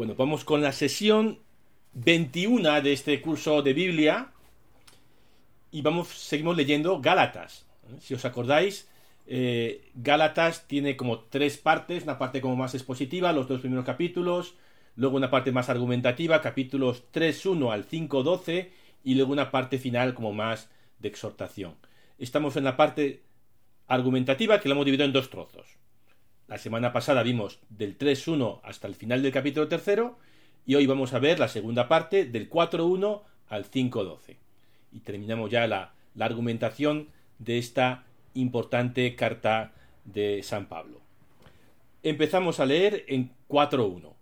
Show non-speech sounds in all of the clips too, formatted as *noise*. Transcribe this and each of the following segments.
Bueno, vamos con la sesión 21 de este curso de Biblia y vamos, seguimos leyendo Gálatas. Si os acordáis, eh, Gálatas tiene como tres partes, una parte como más expositiva, los dos primeros capítulos, luego una parte más argumentativa, capítulos 3.1 al 5.12 y luego una parte final como más de exhortación. Estamos en la parte argumentativa que la hemos dividido en dos trozos. La semana pasada vimos del 3.1 hasta el final del capítulo tercero y hoy vamos a ver la segunda parte del 4.1 al 5.12. Y terminamos ya la, argumentación de esta importante carta de San Pablo. Empezamos a leer en 4.1.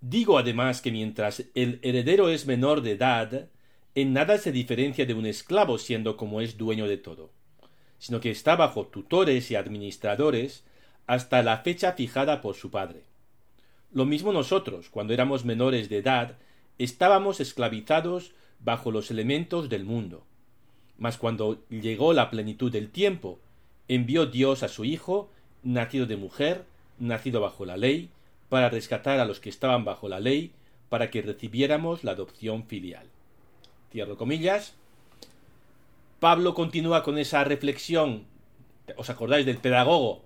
Digo además que mientras el heredero es menor de edad, en nada se diferencia de un esclavo siendo como es dueño de todo, sino que está bajo tutores y administradores hasta la fecha fijada por su padre. Lo mismo nosotros, cuando éramos menores de edad, estábamos esclavizados bajo los elementos del mundo. Mas cuando llegó la plenitud del tiempo, envió Dios a su Hijo, nacido de mujer, nacido bajo la ley, para rescatar a los que estaban bajo la ley, para que recibiéramos la adopción filial. Cierro comillas. Pablo continúa con esa reflexión. ¿Os acordáis del pedagogo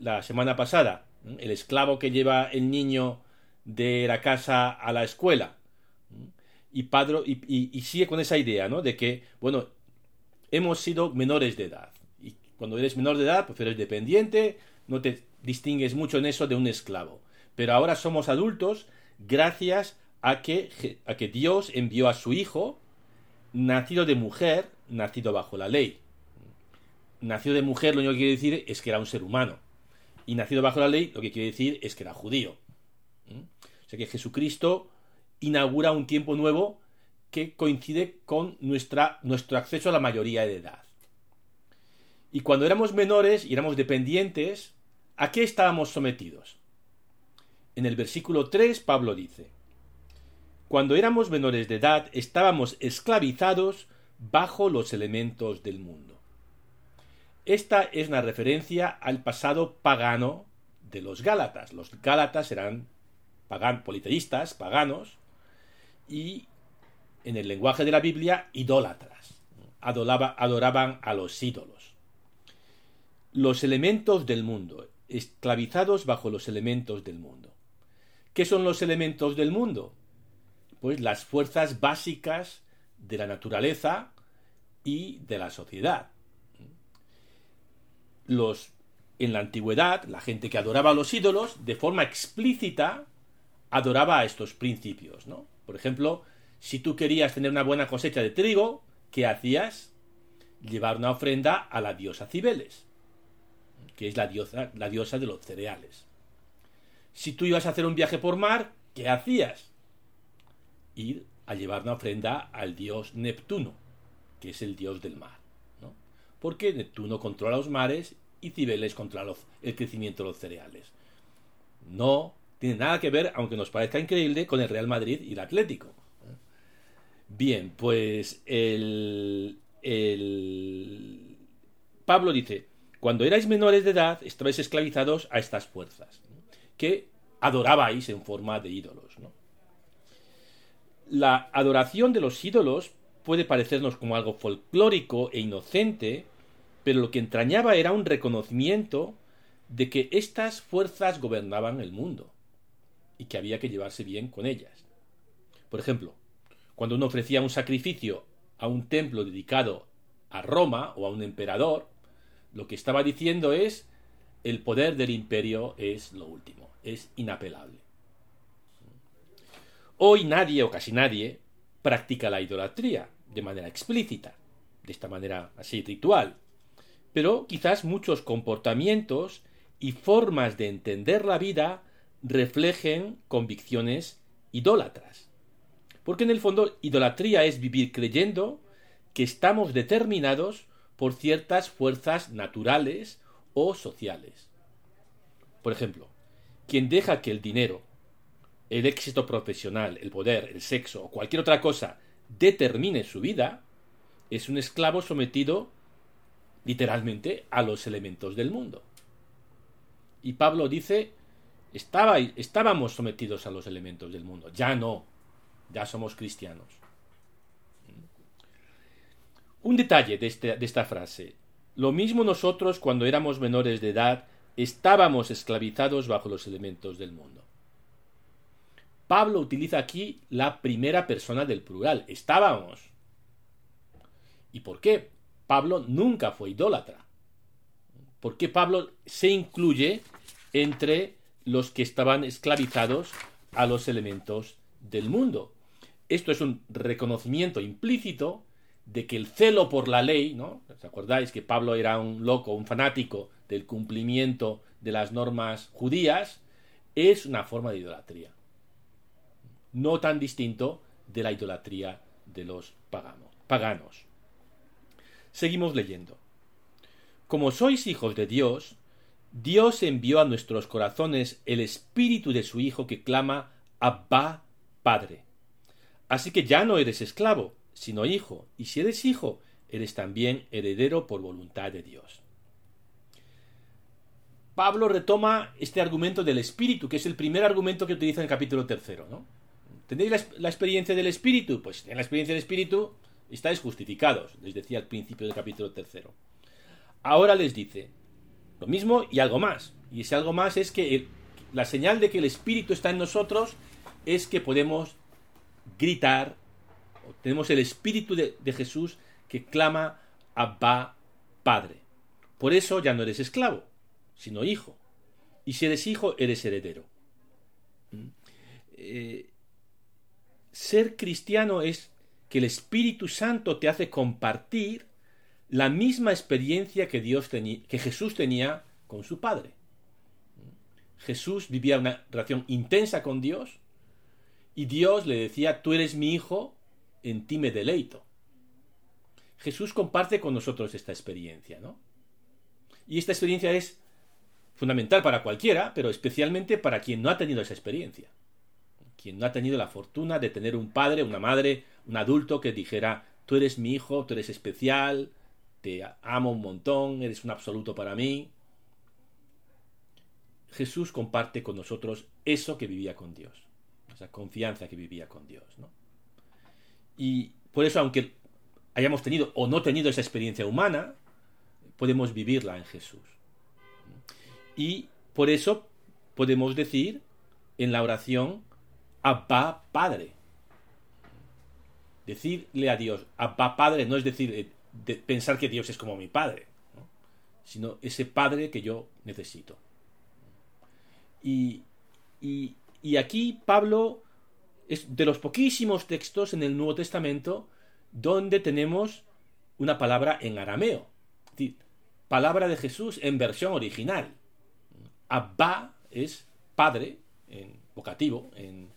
la semana pasada? El esclavo que lleva el niño de la casa a la escuela. Y, Padre, y, sigue con esa idea, ¿no? De que, bueno, hemos sido menores de edad. Y cuando eres menor de edad, pues eres dependiente, no te distingues mucho en eso de un esclavo pero ahora somos adultos gracias a que, a que Dios envió a su Hijo, nacido de mujer, nacido bajo la ley. Nacido de mujer lo único que quiere decir es que era un ser humano. Y nacido bajo la ley lo que quiere decir es que era judío. ¿Mm? O sea que Jesucristo inaugura un tiempo nuevo que coincide con nuestra, nuestro acceso a la mayoría de edad. Y cuando éramos menores y éramos dependientes, ¿a qué estábamos sometidos? En el versículo 3 Pablo dice, Cuando éramos menores de edad estábamos esclavizados bajo los elementos del mundo. Esta es una referencia al pasado pagano de los Gálatas. Los Gálatas eran pagan, politeístas, paganos, y en el lenguaje de la Biblia, idólatras. adoraban a los ídolos. Los elementos del mundo, esclavizados bajo los elementos del mundo. ¿Qué son los elementos del mundo? Pues las fuerzas básicas de la naturaleza y de la sociedad. Los, en la antigüedad, la gente que adoraba a los ídolos, de forma explícita, adoraba a estos principios, ¿no? Por ejemplo, si tú querías tener una buena cosecha de trigo, ¿qué hacías? Llevar una ofrenda a la diosa Cibeles, que es la diosa, la diosa de los cereales. Si tú ibas a hacer un viaje por mar, ¿qué hacías? Ir a llevar una ofrenda al dios Neptuno, que es el dios del mar. ¿no? Porque Neptuno controla los mares y Cibeles controla el crecimiento de los cereales. No tiene nada que ver, aunque nos parezca increíble, con el Real Madrid y el Atlético. Bien, pues el, el Pablo dice, cuando erais menores de edad estabais esclavizados a estas fuerzas que adorabais en forma de ídolos. La adoración de los ídolos puede parecernos como algo folclórico e inocente, pero lo que entrañaba era un reconocimiento de que estas fuerzas gobernaban el mundo y que había que llevarse bien con ellas. Por ejemplo, cuando uno ofrecía un sacrificio a un templo dedicado a Roma o a un emperador, lo que estaba diciendo es el poder del imperio es lo último es inapelable. Hoy nadie o casi nadie practica la idolatría de manera explícita, de esta manera así ritual, pero quizás muchos comportamientos y formas de entender la vida reflejen convicciones idólatras. Porque en el fondo idolatría es vivir creyendo que estamos determinados por ciertas fuerzas naturales o sociales. Por ejemplo, quien deja que el dinero, el éxito profesional, el poder, el sexo o cualquier otra cosa determine su vida, es un esclavo sometido literalmente a los elementos del mundo. Y Pablo dice Estaba, estábamos sometidos a los elementos del mundo, ya no, ya somos cristianos. Un detalle de, este, de esta frase. Lo mismo nosotros cuando éramos menores de edad estábamos esclavizados bajo los elementos del mundo. Pablo utiliza aquí la primera persona del plural, estábamos. ¿Y por qué? Pablo nunca fue idólatra. ¿Por qué Pablo se incluye entre los que estaban esclavizados a los elementos del mundo? Esto es un reconocimiento implícito de que el celo por la ley, ¿no? ¿Os acordáis que Pablo era un loco, un fanático del cumplimiento de las normas judías? Es una forma de idolatría. No tan distinto de la idolatría de los paganos. Seguimos leyendo. Como sois hijos de Dios, Dios envió a nuestros corazones el espíritu de su Hijo que clama Abba, Padre. Así que ya no eres esclavo, sino hijo, y si eres hijo, eres también heredero por voluntad de Dios. Pablo retoma este argumento del espíritu, que es el primer argumento que utiliza en el capítulo tercero, ¿no? ¿Tenéis la, experiencia del espíritu? Pues en la experiencia del espíritu estáis justificados, les decía al principio del capítulo tercero. Ahora les dice lo mismo y algo más. Y ese algo más es que la señal de que el espíritu está en nosotros es que podemos gritar tenemos el Espíritu de, Jesús que clama Abba Padre. Por eso ya no eres esclavo, sino hijo. Y si eres hijo, eres heredero. ¿Mm? Eh, ser cristiano es que el Espíritu Santo te hace compartir la misma experiencia que, Dios que Jesús tenía con su Padre. Jesús vivía una relación intensa con Dios y Dios le decía, tú eres mi hijo en ti me deleito. Jesús comparte con nosotros esta experiencia, ¿no? Y esta experiencia es fundamental para cualquiera, pero especialmente para quien no ha tenido esa experiencia. Quien no ha tenido la fortuna de tener un padre, una madre, un adulto que dijera, tú eres mi hijo, tú eres especial, te amo un montón, eres un absoluto para mí. Jesús comparte con nosotros eso que vivía con Dios, esa confianza que vivía con Dios, ¿no? Y por eso, aunque hayamos tenido o no tenido esa experiencia humana, podemos vivirla en Jesús. Y por eso podemos decir en la oración Abba Padre. Decirle a Dios Abba Padre no es decir eh, pensar que Dios es como mi Padre, sino ese Padre que yo necesito. Y, y, y aquí Pablo es de los poquísimos textos en el Nuevo Testamento donde tenemos una palabra en arameo. Es decir, palabra de Jesús en versión original. Abba es padre, en vocativo, en,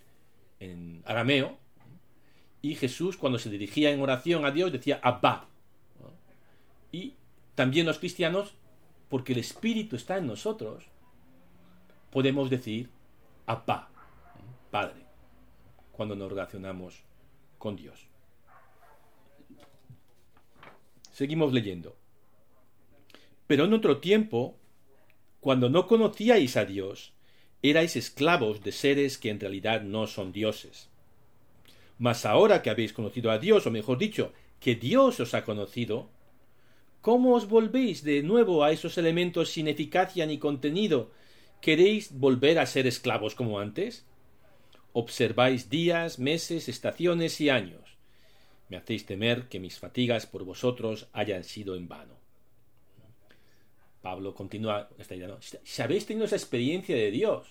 en arameo. Y Jesús, cuando se dirigía en oración a Dios, decía Abba. Y también los cristianos, porque el Espíritu está en nosotros, podemos decir Abba, Padre cuando nos relacionamos con Dios. Seguimos leyendo. Pero en otro tiempo, cuando no conocíais a Dios, erais esclavos de seres que en realidad no son dioses. Mas ahora que habéis conocido a Dios, o mejor dicho, que Dios os ha conocido, ¿cómo os volvéis de nuevo a esos elementos sin eficacia ni contenido? ¿Queréis volver a ser esclavos como antes? Observáis días, meses, estaciones y años. Me hacéis temer que mis fatigas por vosotros hayan sido en vano. Pablo continúa esta idea. Si habéis tenido esa experiencia de Dios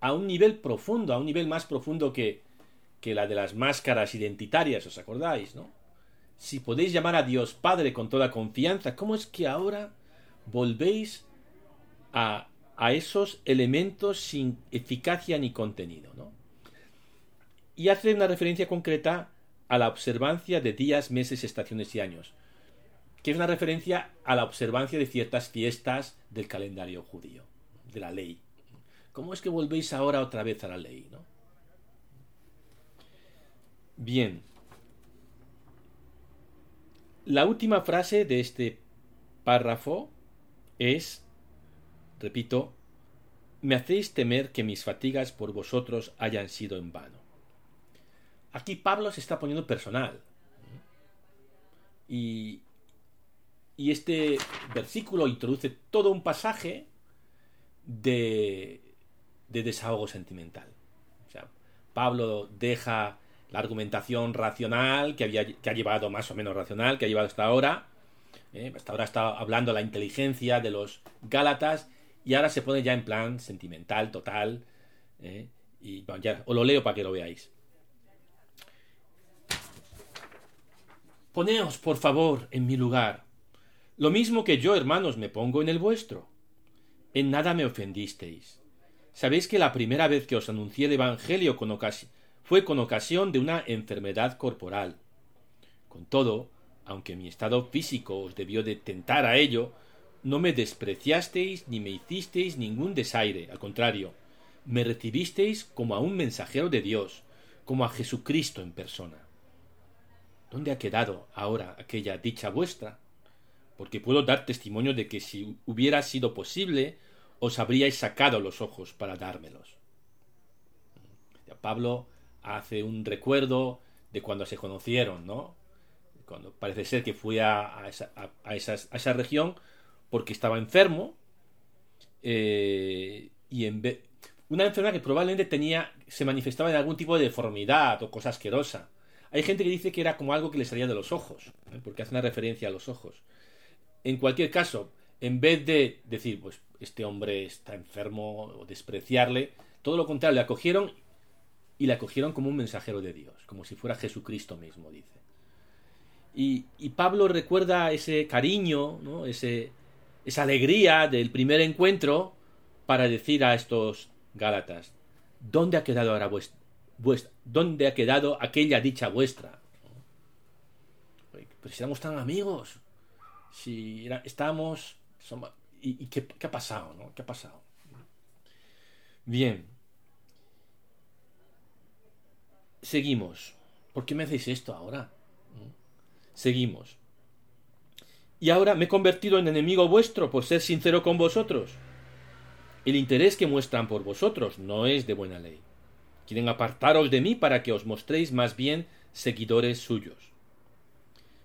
a un nivel profundo, a un nivel más profundo que, que la de las máscaras identitarias, ¿os acordáis? ¿no? Si podéis llamar a Dios Padre con toda confianza, ¿cómo es que ahora volvéis a a esos elementos sin eficacia ni contenido. ¿no? Y hace una referencia concreta a la observancia de días, meses, estaciones y años, que es una referencia a la observancia de ciertas fiestas del calendario judío, de la ley. ¿Cómo es que volvéis ahora otra vez a la ley? ¿no? Bien. La última frase de este párrafo es repito, me hacéis temer que mis fatigas por vosotros hayan sido en vano. Aquí Pablo se está poniendo personal. Y, y este versículo introduce todo un pasaje de, de desahogo sentimental. O sea, Pablo deja la argumentación racional que, había, que ha llevado más o menos racional, que ha llevado hasta ahora. ¿eh? hasta ahora está hablando la inteligencia de los Gálatas y ahora se pone ya en plan sentimental, total. ¿eh? y bueno, ya os lo leo para que lo veáis. Poneos, por favor, en mi lugar. Lo mismo que yo, hermanos, me pongo en el vuestro. En nada me ofendisteis. Sabéis que la primera vez que os anuncié el Evangelio con fue con ocasión de una enfermedad corporal. Con todo, aunque mi estado físico os debió de tentar a ello, no me despreciasteis ni me hicisteis ningún desaire, al contrario, me recibisteis como a un mensajero de Dios, como a Jesucristo en persona. ¿Dónde ha quedado ahora aquella dicha vuestra? Porque puedo dar testimonio de que si hubiera sido posible, os habríais sacado los ojos para dármelos. Pablo hace un recuerdo de cuando se conocieron, ¿no? Cuando parece ser que fue a, esa, a esa región porque estaba enfermo eh, y en una enfermedad que probablemente tenía se manifestaba en algún tipo de deformidad o cosa asquerosa. Hay gente que dice que era como algo que le salía de los ojos, ¿eh? porque hace una referencia a los ojos. En cualquier caso, en vez de decir, pues este hombre está enfermo o despreciarle, todo lo contrario, le acogieron y le acogieron como un mensajero de Dios, como si fuera Jesucristo mismo, dice. Y, Pablo recuerda ese cariño, ¿no? ese, esa alegría del primer encuentro para decir a estos Gálatas, ¿dónde ha quedado ahora vuestra, dónde ha quedado aquella dicha vuestra? Pero si éramos tan amigos, si estábamos, ¿y, qué, ha pasado? ¿no? ¿Qué ha pasado? Bien. Seguimos. ¿Por qué me hacéis esto ahora? Seguimos. Y ahora me he convertido en enemigo vuestro por ser sincero con vosotros. El interés que muestran por vosotros no es de buena ley. Quieren apartaros de mí para que os mostréis más bien seguidores suyos.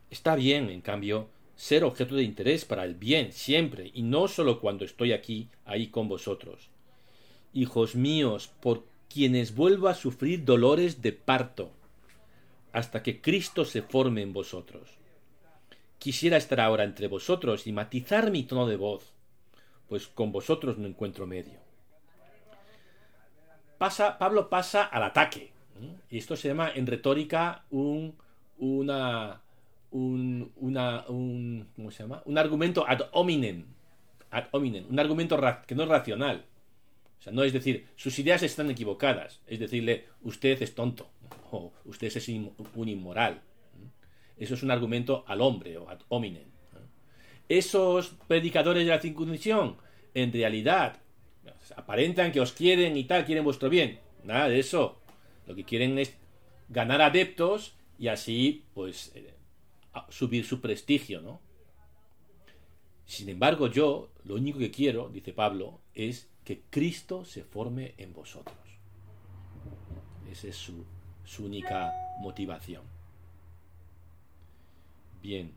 Está bien, en cambio, ser objeto de interés para el bien siempre, y no sólo cuando estoy aquí, ahí con vosotros. Hijos míos, por quienes vuelvo a sufrir dolores de parto, hasta que Cristo se forme en vosotros. Quisiera estar ahora entre vosotros y matizar mi tono de voz, pues con vosotros no encuentro medio. Pasa, Pablo pasa al ataque. Y esto se llama en retórica un, una, un, una, un, ¿cómo se llama? un argumento ad hominem. Ad hominem, un argumento que no es racional. O sea, no es decir, sus ideas están equivocadas. Es decirle, usted es tonto. *laughs* O usted es un inmoral. Eso es un argumento al hombre o ad hominem. Esos predicadores de la circuncisión, en realidad, aparentan que os quieren y tal, quieren vuestro bien. Nada de eso. Lo que quieren es ganar adeptos y así, pues, eh, subir su prestigio, ¿no? Sin embargo, yo lo único que quiero, dice Pablo, es que Cristo se forme en vosotros. Esa es su, única motivación. Bien.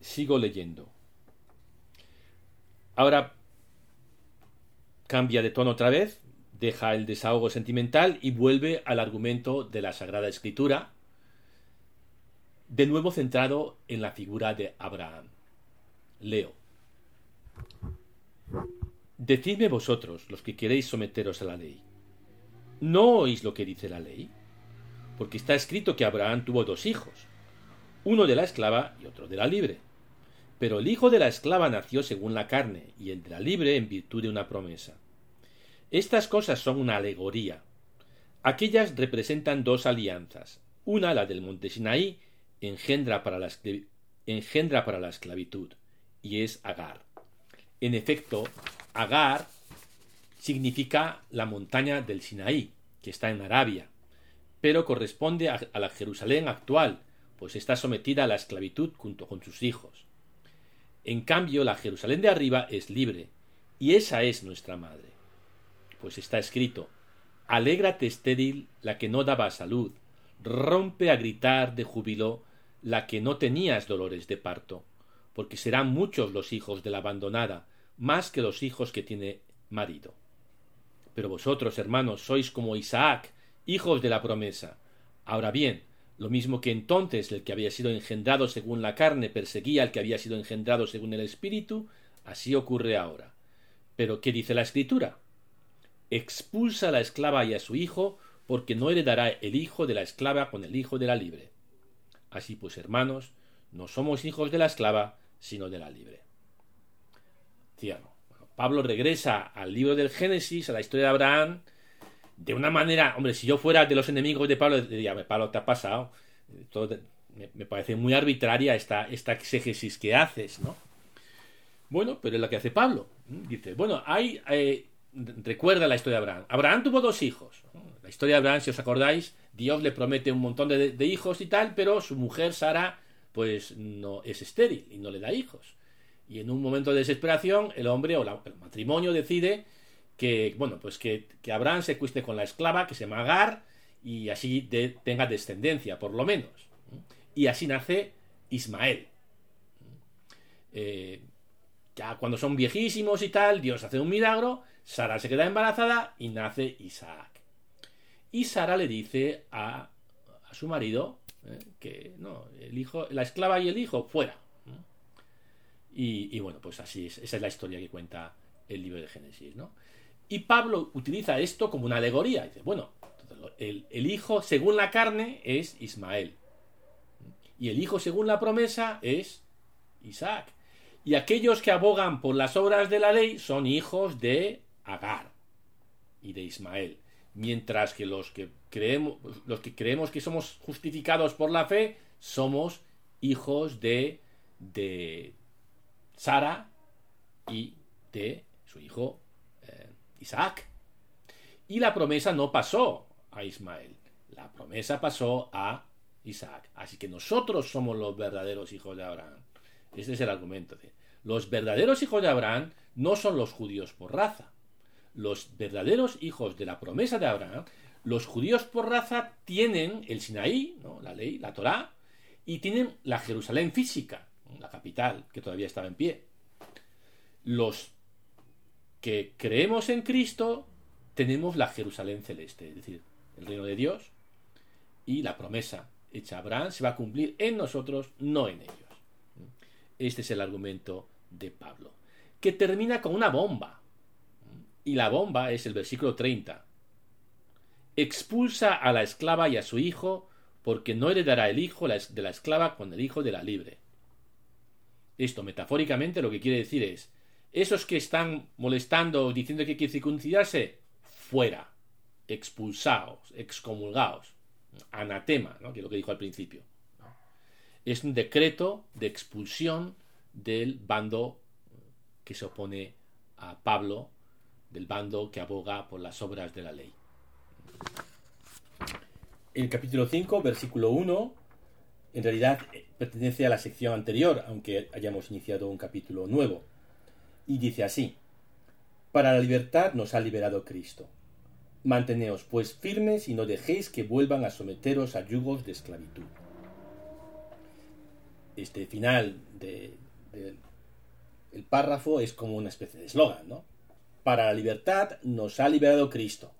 sigo leyendo. Ahora cambia de tono otra vez, deja el desahogo sentimental y vuelve al argumento de la Sagrada Escritura, de nuevo centrado en la figura de Abraham. Leo. Decidme vosotros, los que queréis someteros a la ley. ¿No oís lo que dice la ley? porque está escrito que Abraham tuvo dos hijos, uno de la esclava y otro de la libre. Pero el hijo de la esclava nació según la carne, y el de la libre en virtud de una promesa. Estas cosas son una alegoría. Aquellas representan dos alianzas. Una, la del monte Sinaí, engendra para la, esclavitud, y es Agar. En efecto, Agar significa la montaña del Sinaí, que está en Arabia, pero corresponde a, la Jerusalén actual, pues está sometida a la esclavitud junto con sus hijos. En cambio, la Jerusalén de arriba es libre, y esa es nuestra madre. Pues está escrito, Alégrate estéril la que no daba salud, rompe a gritar de júbilo la que no tenías dolores de parto, porque serán muchos los hijos de la abandonada, más que los hijos que tiene marido. Pero vosotros, hermanos, sois como Isaac, hijos de la promesa. Ahora bien, lo mismo que entonces el que había sido engendrado según la carne perseguía al que había sido engendrado según el Espíritu, así ocurre ahora. Pero ¿qué dice la Escritura? Expulsa a la esclava y a su hijo, porque no heredará el hijo de la esclava con el hijo de la libre. Así pues, hermanos, no somos hijos de la esclava, sino de la libre. Pablo regresa al libro del Génesis, a la historia de Abraham, de una manera, hombre, si yo fuera de los enemigos de Pablo, diría, Pablo, te ha pasado. me, parece muy arbitraria esta, esta exégesis que haces, ¿no? Bueno, pero es lo que hace Pablo. Dice, bueno, hay, eh, recuerda la historia de Abraham. Abraham tuvo dos hijos. La historia de Abraham, si os acordáis, Dios le promete un montón de, hijos y tal, pero su mujer Sara, pues no es estéril y no le da hijos. Y en un momento de desesperación, el hombre o el matrimonio decide que, bueno, pues que, Abraham se cueste con la esclava, que se llama Agar, y así tenga descendencia, por lo menos. Y así nace Ismael. Eh, ya cuando son viejísimos y tal, Dios hace un milagro, Sara se queda embarazada y nace Isaac. Y Sara le dice a, su marido eh, que no, el hijo, la esclava y el hijo fuera. Y, bueno, pues así es, esa es la historia que cuenta el libro de Génesis, ¿no? Y Pablo utiliza esto como una alegoría. Dice, bueno, el, hijo según la carne es Ismael. Y el hijo según la promesa es Isaac. Y aquellos que abogan por las obras de la ley son hijos de Agar y de Ismael. Mientras que los que creemos, que somos justificados por la fe, somos hijos de, de Sara y de su hijo eh, Isaac. Y la promesa no pasó a Ismael, la promesa pasó a Isaac. Así que nosotros somos los verdaderos hijos de Abraham. Este es el argumento. Los verdaderos hijos de Abraham no son los judíos por raza. Los verdaderos hijos de la promesa de Abraham, los judíos por raza tienen el Sinaí, la ley, la Torá, y tienen la Jerusalén física, la capital, que todavía estaba en pie. Los que creemos en Cristo tenemos la Jerusalén celeste, es decir, el reino de Dios y la promesa hecha a Abraham se va a cumplir en nosotros, no en ellos. Este es el argumento de Pablo, que termina con una bomba. Y la bomba es el versículo 30. Expulsa a la esclava y a su hijo, porque no heredará el hijo de la esclava con el hijo de la libre. Esto metafóricamente lo que quiere decir es, esos que están molestando, diciendo que hay que circuncidarse, fuera, expulsados, excomulgados, anatema, ¿no? que es lo que dijo al principio. Es un decreto de expulsión del bando que se opone a Pablo, del bando que aboga por las obras de la ley. El capítulo 5, versículo 1, en realidad eh, pertenece a la sección anterior, aunque hayamos iniciado un capítulo nuevo. Y dice así, Para la libertad nos ha liberado Cristo. Manteneos pues firmes y no dejéis que vuelvan a someteros a yugos de esclavitud. Este final del el párrafo es como una especie de eslogan, ¿no? Para la libertad nos ha liberado Cristo.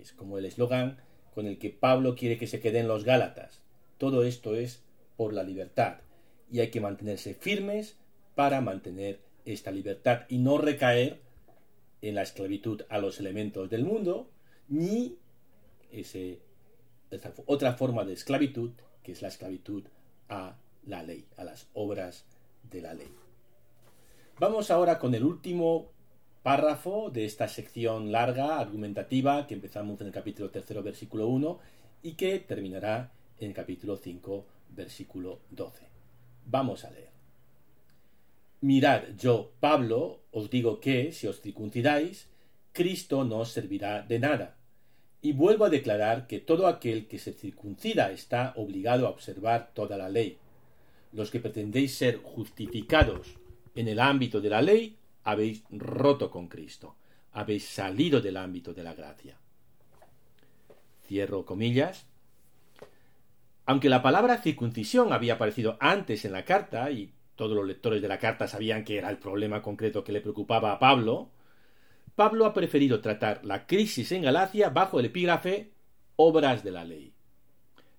Es como el eslogan con el que Pablo quiere que se queden los Gálatas. Todo esto es por la libertad y hay que mantenerse firmes para mantener esta libertad y no recaer en la esclavitud a los elementos del mundo ni esa otra forma de esclavitud que es la esclavitud a la ley, a las obras de la ley. Vamos ahora con el último párrafo de esta sección larga, argumentativa, que empezamos en el capítulo 3, versículo 1 y que terminará en el capítulo 5, versículo 12. Vamos a leer. Mirad, yo, Pablo, os digo que, si os circuncidáis, Cristo no os servirá de nada. Y vuelvo a declarar que todo aquel que se circuncida está obligado a observar toda la ley. Los que pretendéis ser justificados En el ámbito de la ley habéis roto con Cristo, habéis salido del ámbito de la gracia. Cierro comillas. Aunque la palabra circuncisión había aparecido antes en la carta y todos los lectores de la carta sabían que era el problema concreto que le preocupaba a Pablo, Pablo ha preferido tratar la crisis en Galacia bajo el epígrafe obras de la ley.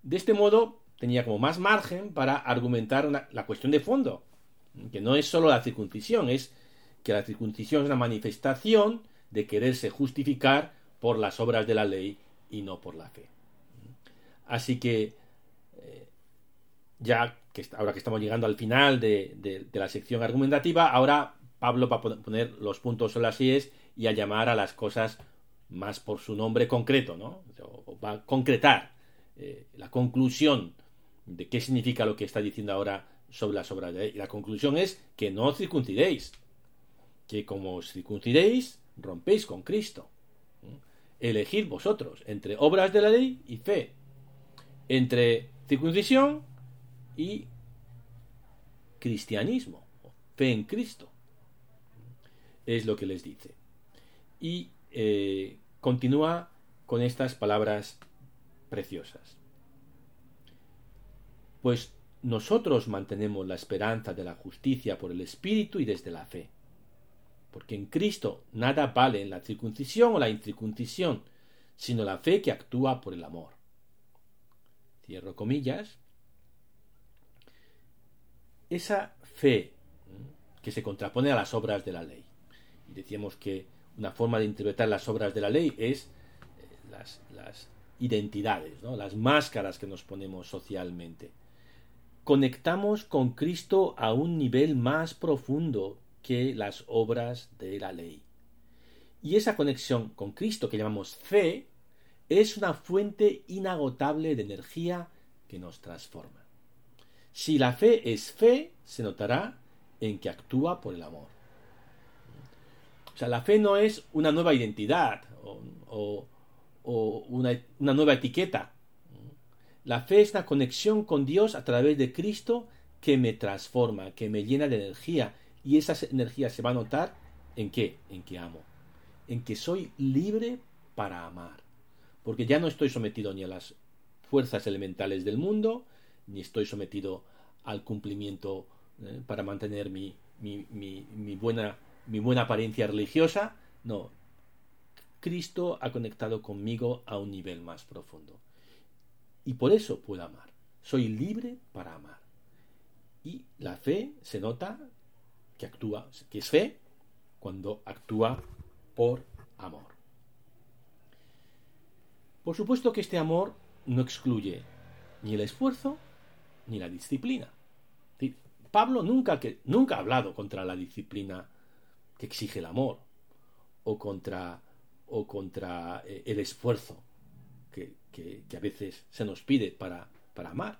De este modo tenía como más margen para argumentar la cuestión de fondo, que no es sólo la circuncisión, es que la circuncisión es una manifestación de quererse justificar por las obras de la ley y no por la fe. Así que, eh, ya que ahora que estamos llegando al final de, la sección argumentativa, ahora Pablo va a poner los puntos sobre las IES y a llamar a las cosas más por su nombre concreto, ¿no? va a concretar eh, la conclusión de qué significa lo que está diciendo ahora sobre las obras de la. Y la conclusión es que no os circuncidéis, que como os circuncidéis, rompéis con Cristo. Elegid vosotros entre obras de la ley y fe, entre circuncisión y cristianismo, fe en Cristo. Es lo que les dice. Y eh, continúa con estas palabras preciosas. Pues nosotros mantenemos la esperanza de la justicia por el Espíritu y desde la fe porque en Cristo nada vale en la circuncisión o la incircuncisión, sino la fe que actúa por el amor. Cierro comillas. Esa fe que se contrapone a las obras de la ley. Y decíamos que una forma de interpretar las obras de la ley es eh, las, las identidades, ¿no? las máscaras que nos ponemos socialmente. Conectamos con Cristo a un nivel más profundo que las obras de la ley. Y esa conexión con Cristo que llamamos fe es una fuente inagotable de energía que nos transforma. Si la fe es fe, se notará en que actúa por el amor. O sea, la fe no es una nueva identidad o, una, nueva etiqueta. La fe es una conexión con Dios a través de Cristo que me transforma, que me llena de energía y esa energía se va a notar en qué? En que amo. En que soy libre para amar. Porque ya no estoy sometido ni a las fuerzas elementales del mundo, ni estoy sometido al cumplimiento eh, para mantener mi buena apariencia religiosa. No. Cristo ha conectado conmigo a un nivel más profundo. Y por eso puedo amar. Soy libre para amar. Y la fe se nota que actúa, que es fe, cuando actúa por amor. Por supuesto que este amor no excluye ni el esfuerzo ni la disciplina. Pablo nunca, que, nunca ha hablado contra la disciplina que exige el amor o contra, o contra eh, el esfuerzo que, a veces se nos pide para, para amar.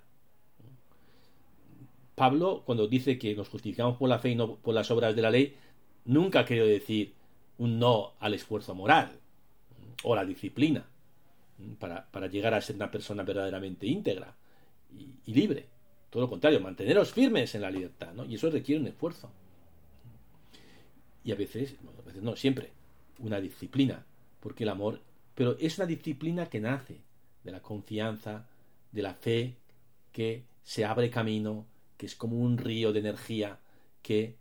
Pablo, cuando dice que nos justificamos por la fe y no por las obras de la ley, nunca ha querido decir un no al esfuerzo moral o la disciplina para, llegar a ser una persona verdaderamente íntegra y, libre. Todo lo contrario, manteneros firmes en la libertad, ¿no? Y eso requiere un esfuerzo. Y a veces, a veces no, siempre, una disciplina, porque el amor, pero es una disciplina que nace de la confianza, de la fe que se abre camino, que es como un río de energía que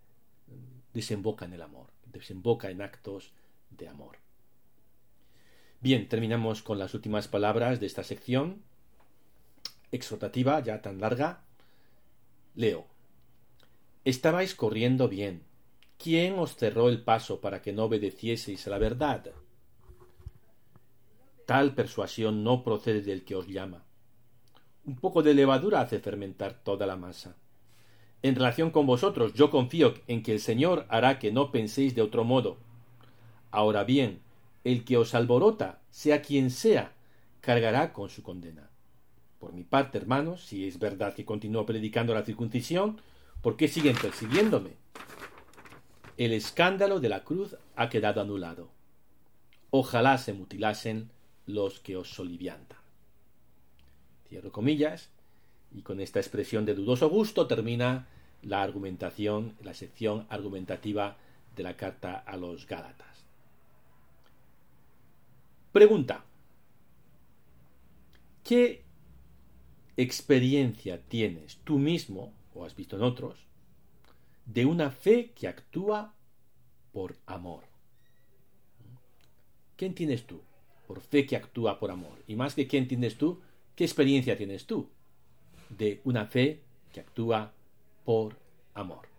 desemboca en el amor, desemboca en actos de amor. Bien, terminamos con las últimas palabras de esta sección exhortativa, ya tan larga. Leo. Estabais corriendo bien. ¿Quién os cerró el paso para que no obedecieseis a la verdad? Tal persuasión no procede del que os llama. Un poco de levadura hace fermentar toda la masa. En relación con vosotros, yo confío en que el Señor hará que no penséis de otro modo. Ahora bien, el que os alborota, sea quien sea, cargará con su condena. Por mi parte, hermanos, si es verdad que continúo predicando la circuncisión, ¿por qué siguen persiguiéndome? El escándalo de la cruz ha quedado anulado. Ojalá se mutilasen los que os soliviantan. Cierro comillas, y con esta expresión de dudoso gusto termina la argumentación, la sección argumentativa de la carta a los Gálatas. Pregunta. ¿Qué experiencia tienes tú mismo, o has visto en otros, de una fe que actúa por amor? ¿Qué entiendes tú por fe que actúa por amor? Y más que qué entiendes tú, ¿qué experiencia tienes tú de una fe que actúa por amor?